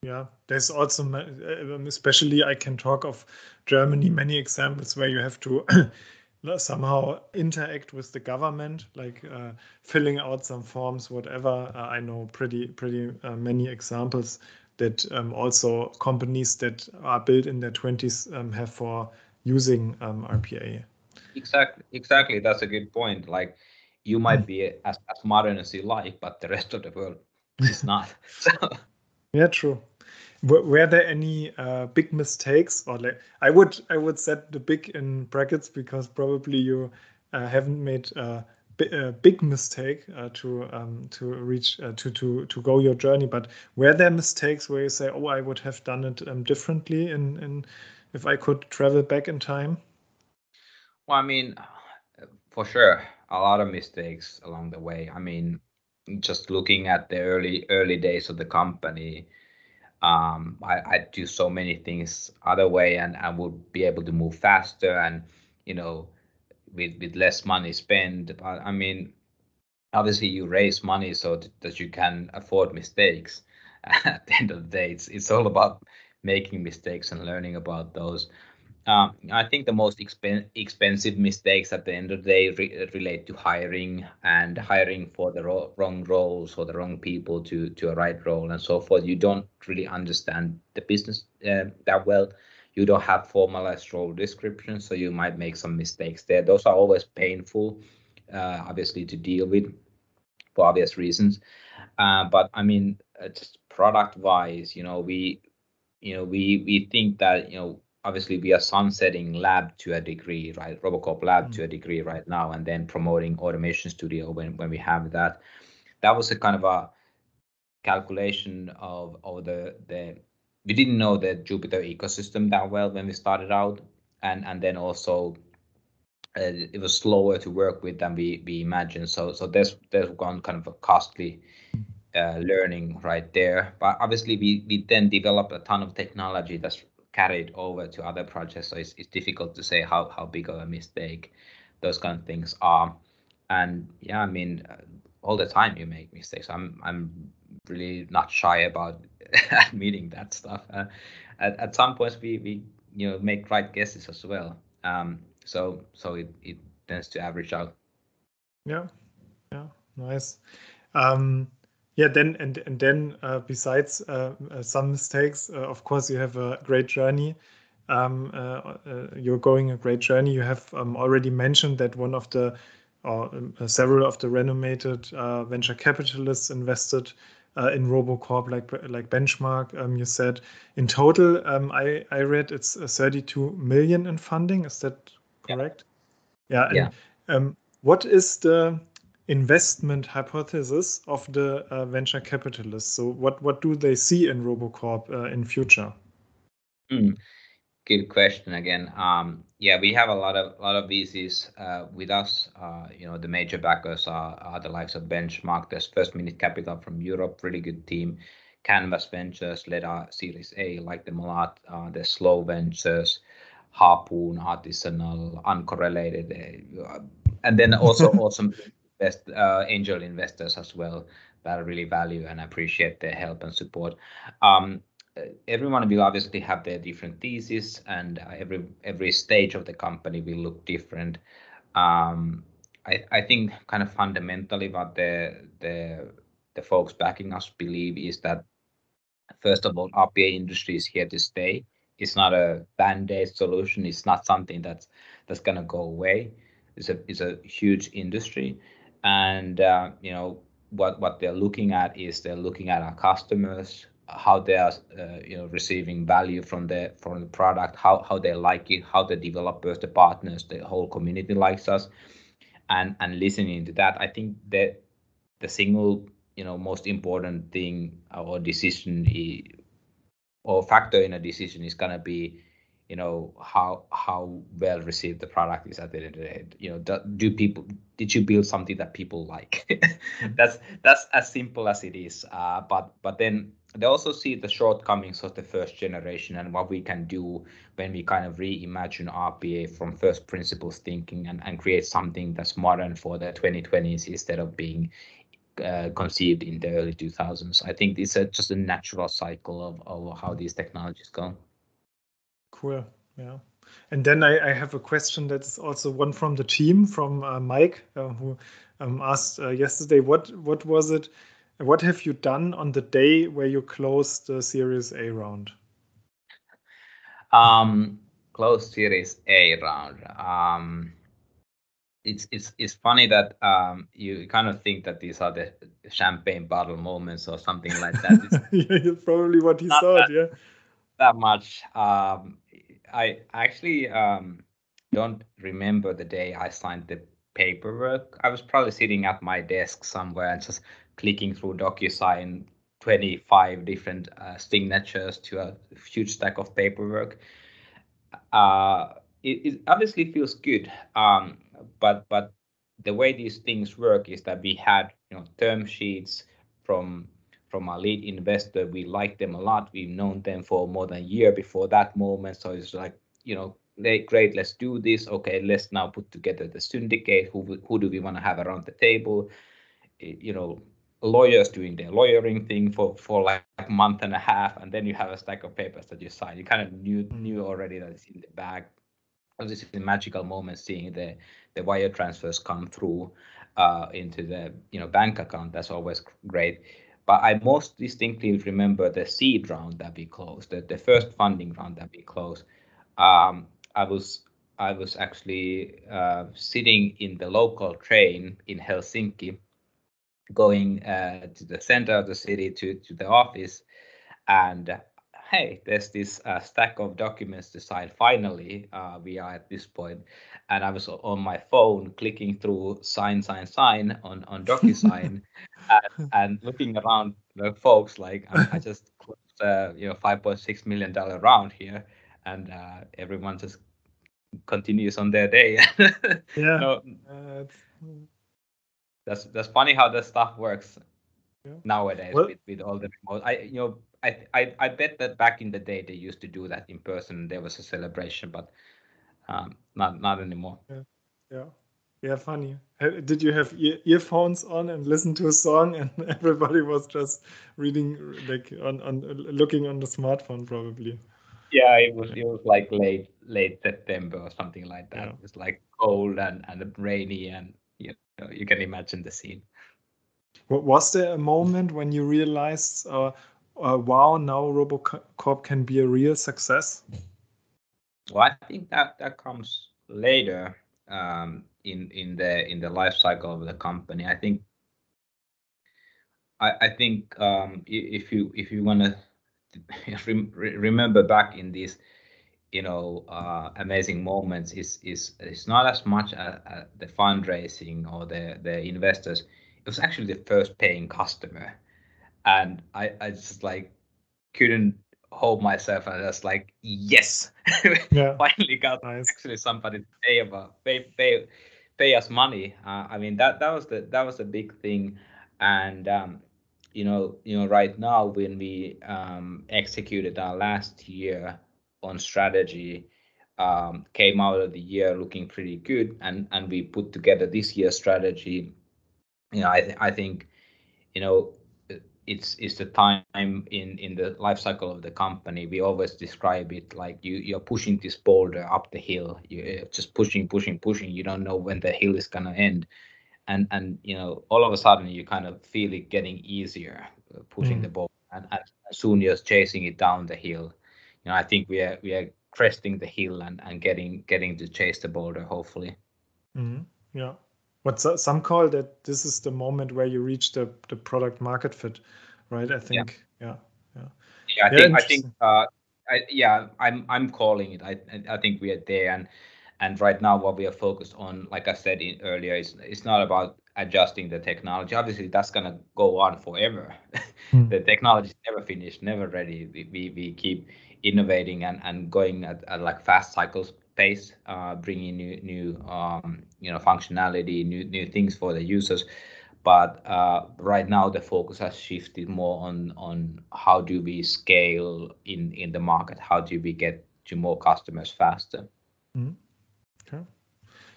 yeah there's also uh, especially i can talk of germany many examples where you have to somehow interact with the government like uh, filling out some forms whatever uh, i know pretty pretty uh, many examples that um, also companies that are built in their 20s um, have for using um, RPA. Exactly, exactly. That's a good point. Like you might be as, as modern as you like, but the rest of the world is not. so. Yeah, true. Were, were there any uh, big mistakes, or like I would I would set the big in brackets because probably you uh, haven't made uh, a big mistake uh, to um, to reach uh, to to to go your journey. But were there mistakes where you say, "Oh, I would have done it um, differently," in in if I could travel back in time? Well, I mean, for sure, a lot of mistakes along the way. I mean, just looking at the early early days of the company, um, I, I do so many things other way, and I would be able to move faster, and you know, with with less money spent. I mean, obviously, you raise money so that you can afford mistakes. At the end of the day, it's it's all about making mistakes and learning about those. Um, I think the most expen- expensive mistakes at the end of the day re- relate to hiring and hiring for the ro- wrong roles or the wrong people to to a right role and so forth. You don't really understand the business uh, that well. You don't have formalized role descriptions, so you might make some mistakes there. Those are always painful, uh, obviously, to deal with for obvious reasons. Uh, but I mean, uh, just product wise, you know, we, you know, we we think that you know obviously we are sunsetting lab to a degree, right? Robocorp lab mm-hmm. to a degree right now, and then promoting automation studio when, when we have that. That was a kind of a calculation of, of the the we didn't know the Jupyter ecosystem that well when we started out, and and then also uh, it was slower to work with than we we imagined. So so there's there's one kind of a costly uh, learning right there. But obviously we we then developed a ton of technology that's carried over to other projects. So it's, it's difficult to say how, how big of a mistake those kind of things are. And yeah, I mean, all the time you make mistakes. I'm I'm really not shy about admitting that stuff. Uh, at, at some points we, we you know make right guesses as well. Um, so so it, it tends to average out. Yeah, yeah, nice. Um, yeah, then and and then uh, besides uh, uh, some mistakes, uh, of course, you have a great journey. Um, uh, you're going a great journey. You have um, already mentioned that one of the or several of the renommed venture capitalists invested in RoboCorp, like like Benchmark. Um, you said in total, um, I I read it's 32 million in funding. Is that correct? Yeah. Yeah. And, um, what is the investment hypothesis of the uh, venture capitalists. So what what do they see in RoboCorp uh, in future? Mm, good question again. Um, yeah, we have a lot of lot of VCs uh, with us. Uh, you know, the major backers are, are the likes of Benchmark. There's First Minute Capital from Europe, really good team. Canvas Ventures led our Series A, like them a lot. Uh, there's Slow Ventures, Harpoon, Artisanal, Uncorrelated, uh, and then also awesome best uh, angel investors as well that I really value and appreciate their help and support. Um, everyone will obviously have their different theses, and every every stage of the company will look different. Um, I, I think kind of fundamentally what the the the folks backing us believe is that first of all, RPA industry is here to stay. It's not a band-aid solution. It's not something that's that's gonna go away. It's a it's a huge industry and uh, you know what what they're looking at is they're looking at our customers how they are uh, you know receiving value from the from the product how how they like it how the developers the partners the whole community likes us. And and listening to that i think that the single you know most important thing or decision or factor in a decision is going to be you know how how well received the product is at the end of the day. You know do, do people did you build something that people like? That's that's as simple as it is. Uh, but but then they also see the shortcomings of the first generation and what we can do when we kind of reimagine rpa from first principles thinking and, and create something that's modern for the 2020s instead of being uh, conceived in the early 2000s i think it's a, just a natural cycle of, of how these technologies go Cool. Yeah. And then I, I, have a question that is also one from the team, from uh, Mike, uh, who um, asked uh, yesterday, what what was it? What have you done on the day where you closed the Series A round? Um, closed Series A round. Um, it's it's it's funny that um, you kind of think that these are the champagne bottle moments or something like that. yeah, probably what he thought. That, yeah that much. Um, I actually um, don't remember the day I signed the paperwork. I was probably sitting at my desk somewhere and just clicking through DocuSign 25 different uh, signatures to a huge stack of paperwork. Uh, it, it obviously feels good. Um, but but the way these things work is that we had you know term sheets from from our lead investor. We like them a lot. We've known them for more than a year before that moment. So it's like you know great let's do this okay let's now put together the syndicate who who do we want to have around the table you know lawyers doing their lawyering thing for for like a month and a half and then you have a stack of papers that you sign. You kind of knew knew already that it's in the bag. This is a magical moment seeing the the wire transfers come through uh, into the you know bank account. That's always great. But i most distinctly remember the seed round that we closed the, the first funding round that we closed. Um, i was i was actually uh, sitting in the local train in helsinki going uh, to the center of the city to, to the office. And uh, hey there's this uh, stack of documents to sign. Finally uh, we are at this point. And i was on my phone clicking through sign sign sign on on docusign and, and looking around the folks like i, I just closed uh, you know 5.6 million dollar round here. And uh, everyone just continues on their day. Yeah. So, that's that's funny how this stuff works yeah. nowadays well, with, with all the remote. I you know I, I I bet that back in the day they used to do that in person. There was a celebration, but um, not not anymore. Yeah, yeah, yeah. Funny. Did you have ear earphones on and listen to a song, and everybody was just reading, like on on looking on the smartphone, probably. Yeah, it was it was like late late September or something like that. Yeah. It was like cold and and rainy and you know, you can imagine the scene. Was there a moment when you realized, uh, uh, wow, now RoboCorp can be a real success? Well, I think that that comes later um, in in the in the life cycle of the company. I think I, I think um, if you if you want to remember back in these you know uh, amazing moments is is is not as much uh, uh, the fundraising or the the investors. It was actually the first paying customer. And i i just like couldn't hold myself. And I was like yes. Yeah. finally got nice. actually somebody to pay about pay pay pay us money. Uh, i mean that that was the that was a big thing. And um, you know you know right now when we um, executed our last year on strategy um, came out of the year looking pretty good, and and we put together this year's strategy. You know, I th- I think, you know, it's it's the time in in the life cycle of the company. We always describe it like you you're pushing this boulder up the hill. You're just pushing, pushing, pushing. You don't know when the hill is gonna end, and and you know all of a sudden you kind of feel it getting easier, uh, pushing mm. the ball, and, and soon you're chasing it down the hill know, I think we are we are cresting the hill and, and getting getting to chase the boulder hopefully. Mm-hmm. Yeah. What some call that this is the moment where you reach the, the product market fit, right? I think. Yeah. Yeah. Yeah. I yeah, think I think uh, I, yeah, I'm I'm calling it. I I think we are there, and and right now what we are focused on, like I said in, earlier, is it's not about adjusting the technology. Obviously, that's gonna go on forever. Mm. the technology is never finished, never ready. We, we, we keep innovating and, and going at, at like fast cycles pace, uh, bringing new new um, you know functionality, new new things for the users. But uh, right now the focus has shifted more on on how do we scale in in the market? How do we get to more customers faster? Mm-hmm. Okay.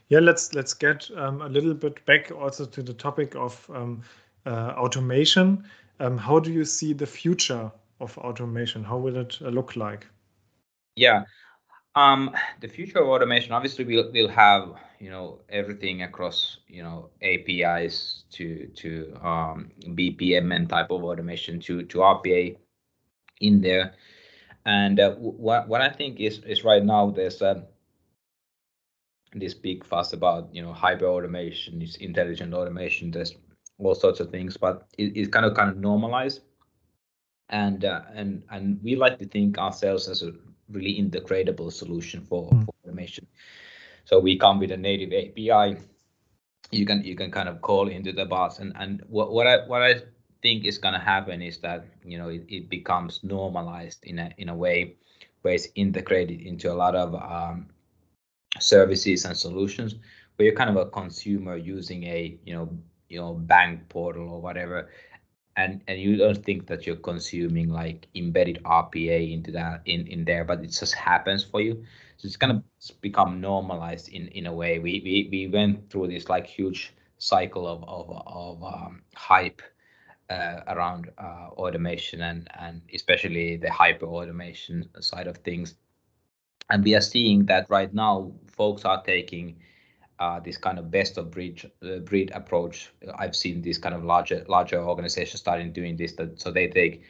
Yeah, let's let's get um, a little bit back also to the topic of um, uh, automation. Um, how do you see the future of automation? How will it uh, look like? Yeah, um, the future of automation obviously we'll we'll have you know everything across you know APIs to to um, BPMN type of automation to to RPA in there, and uh, what what I think is is right now there's a this big fuss about you know hyper automation, this intelligent automation, there's all sorts of things, but it, it's kind of kind of normalized and uh, and and we like to think ourselves as a really integratable solution for, mm. for automation. So we come with a native API. You can you can kind of call into the bots, and and what what I what I think is going to happen is that you know it, it becomes normalized in a in a way where it's integrated into a lot of um, services and solutions where you're kind of a consumer using a you know you know bank portal or whatever and and you don't think that you're consuming like embedded RPA into that in in there, but it just happens for you. So it's kind of become normalized in in a way. We we we went through this like huge cycle of of of um, hype uh, around uh, automation and and especially the hyper automation side of things, and we are seeing that right now folks are taking uh, this kind of best of breed uh, breed approach. I've seen these kind of larger larger organizations starting doing this. That, so they take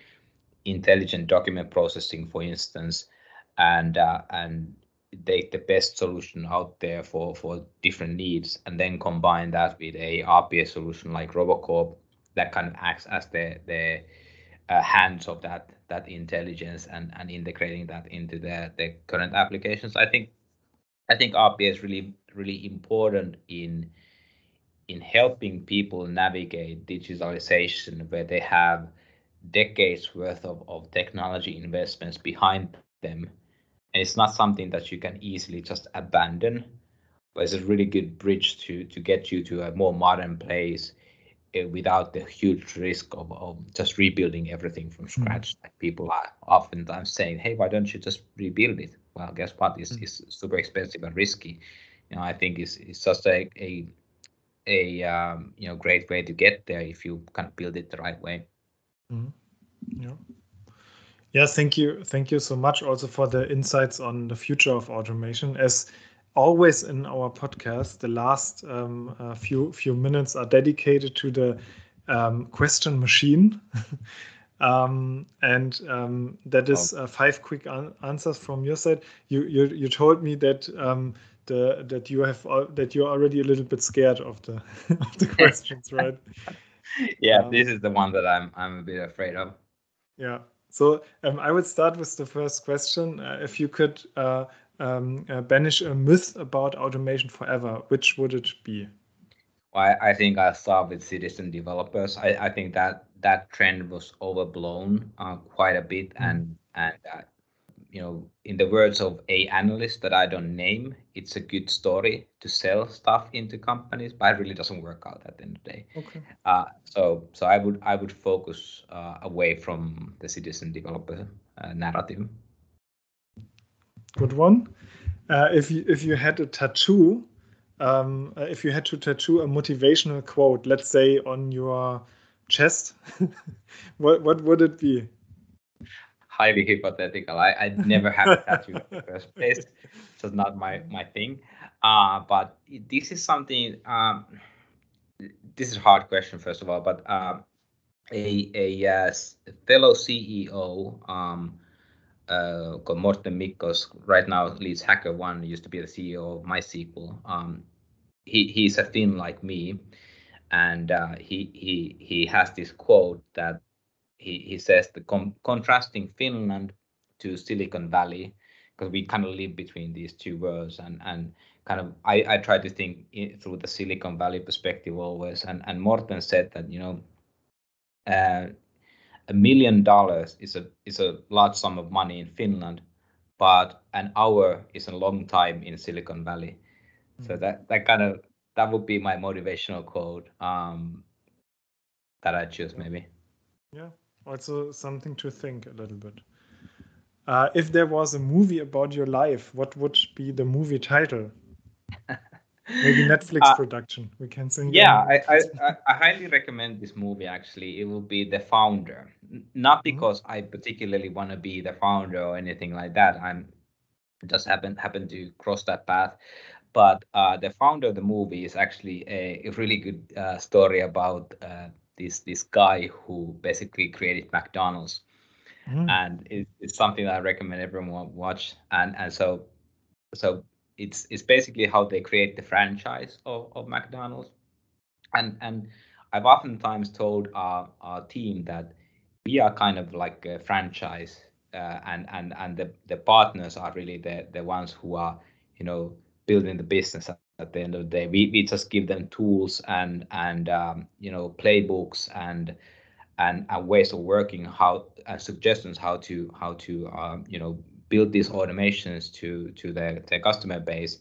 intelligent document processing, for instance, and uh, and take the best solution out there for for different needs, and then combine that with a RPA solution like Robocorp that kind of acts as the the uh, hands of that that intelligence and and integrating that into the the current applications. I think I think RPA is really really important in in helping people navigate digitalization where they have decades worth of, of technology investments behind them and it's not something that you can easily just abandon but it's a really good bridge to to get you to a more modern place uh, without the huge risk of, of just rebuilding everything from hmm. scratch mm. like people are oftentimes saying hey why don't you just rebuild it well guess what it's, mm. it's super expensive and risky you know, I think is is just a a, a um, you know great way to get there if you kind of build it the right way. Mm-hmm. Yeah. Yes, thank you. Thank you so much also for the insights on the future of automation. As always in our podcast, the last um, uh, few few minutes are dedicated to the um, question machine. um, and um, that is uh, five quick an- answers from your side. You you, you told me that um, the that you have that you're already a little bit scared of the of the questions, right? yeah, um, this is the one that I'm I'm a bit afraid of. Yeah. So um, I would start with the first question. Uh, if you could uh, um, uh, banish a myth about automation forever, which would it be? Well, I, I think I'll start with citizen developers. I, I think that that trend was overblown uh, quite a bit, mm. and and uh, you know, in the words of a analyst that I don't name, it's a good story to sell stuff into companies, but it really doesn't work out at the end of the day. Okay. Uh, so so I would I would focus uh, away from the citizen developer uh, narrative. Good one. Uh, if you if you had a tattoo, um, uh, if you had to tattoo a motivational quote, let's say on your chest, what what would it be? highly hypothetical. I, I never have a tattoo in the first place. It's not my, my thing. Uh, but this is something, um, this is a hard question, first of all, but um, a, a uh, fellow CEO um, uh, called Mårten Mickos, right now leads HackerOne. used to be the CEO of MySQL. Um, he, he's a Finn like me, and uh, he, he, he has this quote that he, he says the com- contrasting Finland to Silicon Valley because we kind of live between these two worlds and and kind of I, I try to think through the Silicon Valley perspective always. And and Mårten said that you know uh, a million dollars is a is a large sum of money in Finland but an hour is a long time in Silicon Valley. So that that kind of that would be my motivational quote um that I choose maybe yeah also something to think a little bit. Uh, if there was a movie about your life, what would be the movie title? Maybe Netflix uh, production. We can sing. Yeah, I, I, I, highly recommend this movie. Actually, it will be The Founder. Not mm-hmm. because mm-hmm. I particularly want to be the founder or anything like that. I'm just happen happen to cross that path. But uh, the founder of the movie is actually a, a really good uh, story about uh, this this guy who basically created McDonald's, mm. and it, it's something that I recommend everyone watch. And and so so it's it's basically how they create the franchise of, of McDonald's, and and I've oftentimes told our our team that we are kind of like a franchise, uh, and and and the the partners are really the the ones who are you know building the business at the end of the day. We, we just give them tools and and um, you know playbooks and and, and ways of working how and suggestions how to how to um, you know build these automations to to their, their customer base.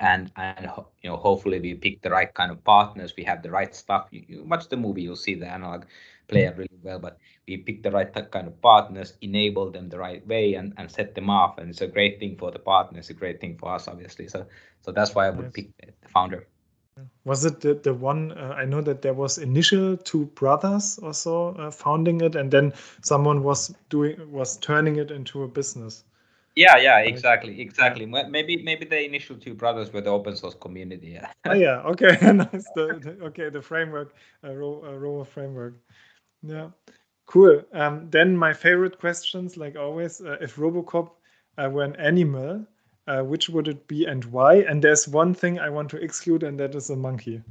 And and you know hopefully we pick the right kind of partners. We have the right stuff. You, you watch the movie you'll see the analog player really well but we pick the right kind of partners enable them the right way and, and set them off and it's a great thing for the partners a great thing for us obviously so so that's why i would yes. pick the founder was it the, the one uh, i know that there was initial two brothers or so uh, founding it and then someone was doing was turning it into a business yeah, yeah, exactly, exactly. Maybe maybe the initial two brothers were the open source community. Yeah. oh yeah, okay, nice. The, the, okay, the framework, uh, row, uh, framework. Yeah, cool. Um, then my favorite questions, like always, uh, if RoboCorp uh, were an animal, uh, which would it be and why? And there's one thing I want to exclude, and that is a monkey.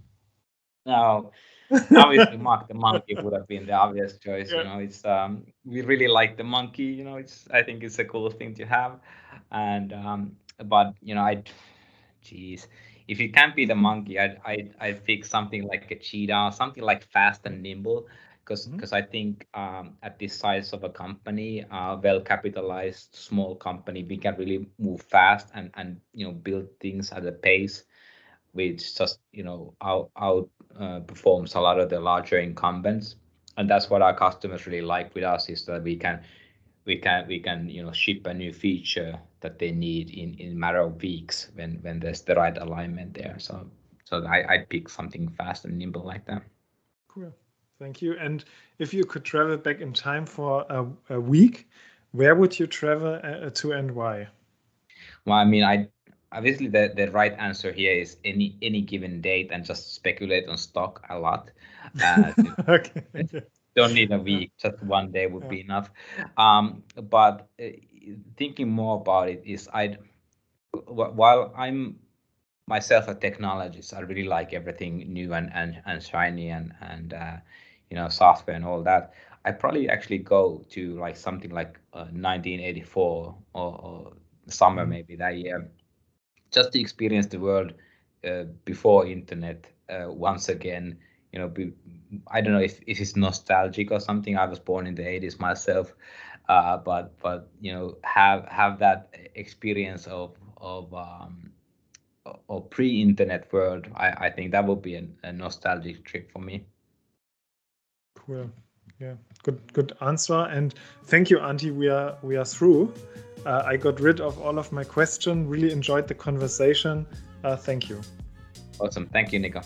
No, obviously Mark the monkey would have been the obvious choice. Yeah. You know, it's um we really like the monkey. You know, it's I think it's a cool thing to have, and um but you know I, jeez, if it can't be the monkey, I'd I'd, I'd pick something like a cheetah, something like fast and nimble. Because because mm-hmm. I think um, at this size of a company, uh, well capitalized small company, we can really move fast and and you know build things at a pace which just you know out out uh, performs a lot of the larger incumbents. And that's what our customers really like with us is that we can we can we can you know ship a new feature that they need in in a matter of weeks when when there's the right alignment there. So so i i pick something fast and nimble like that. Cool thank you and if you could travel back in time for a, a week where would you travel uh, to and why well i mean i obviously the, the right answer here is any any given date and just speculate on stock a lot. Uh, okay. Don't need a week, just one day would yeah. be enough. Um, but uh, thinking more about it is I, while I'm myself a technologist, I really like everything new and and, and shiny and and uh, you know software and all that. I probably actually go to like something like 1984 uh, or, or summer mm-hmm. maybe that year just to experience the world uh, before internet uh, once again you know be, i don't know if, if it's nostalgic or something i was born in the 80s myself uh, but but you know have have that experience of of um, of pre-internet world i i think that would be a, a nostalgic trip for me cool yeah good good answer and thank you Antti. we are we are through uh, I got rid of all of my questions. Really enjoyed the conversation. Uh, thank you. Awesome. Thank you, Nico.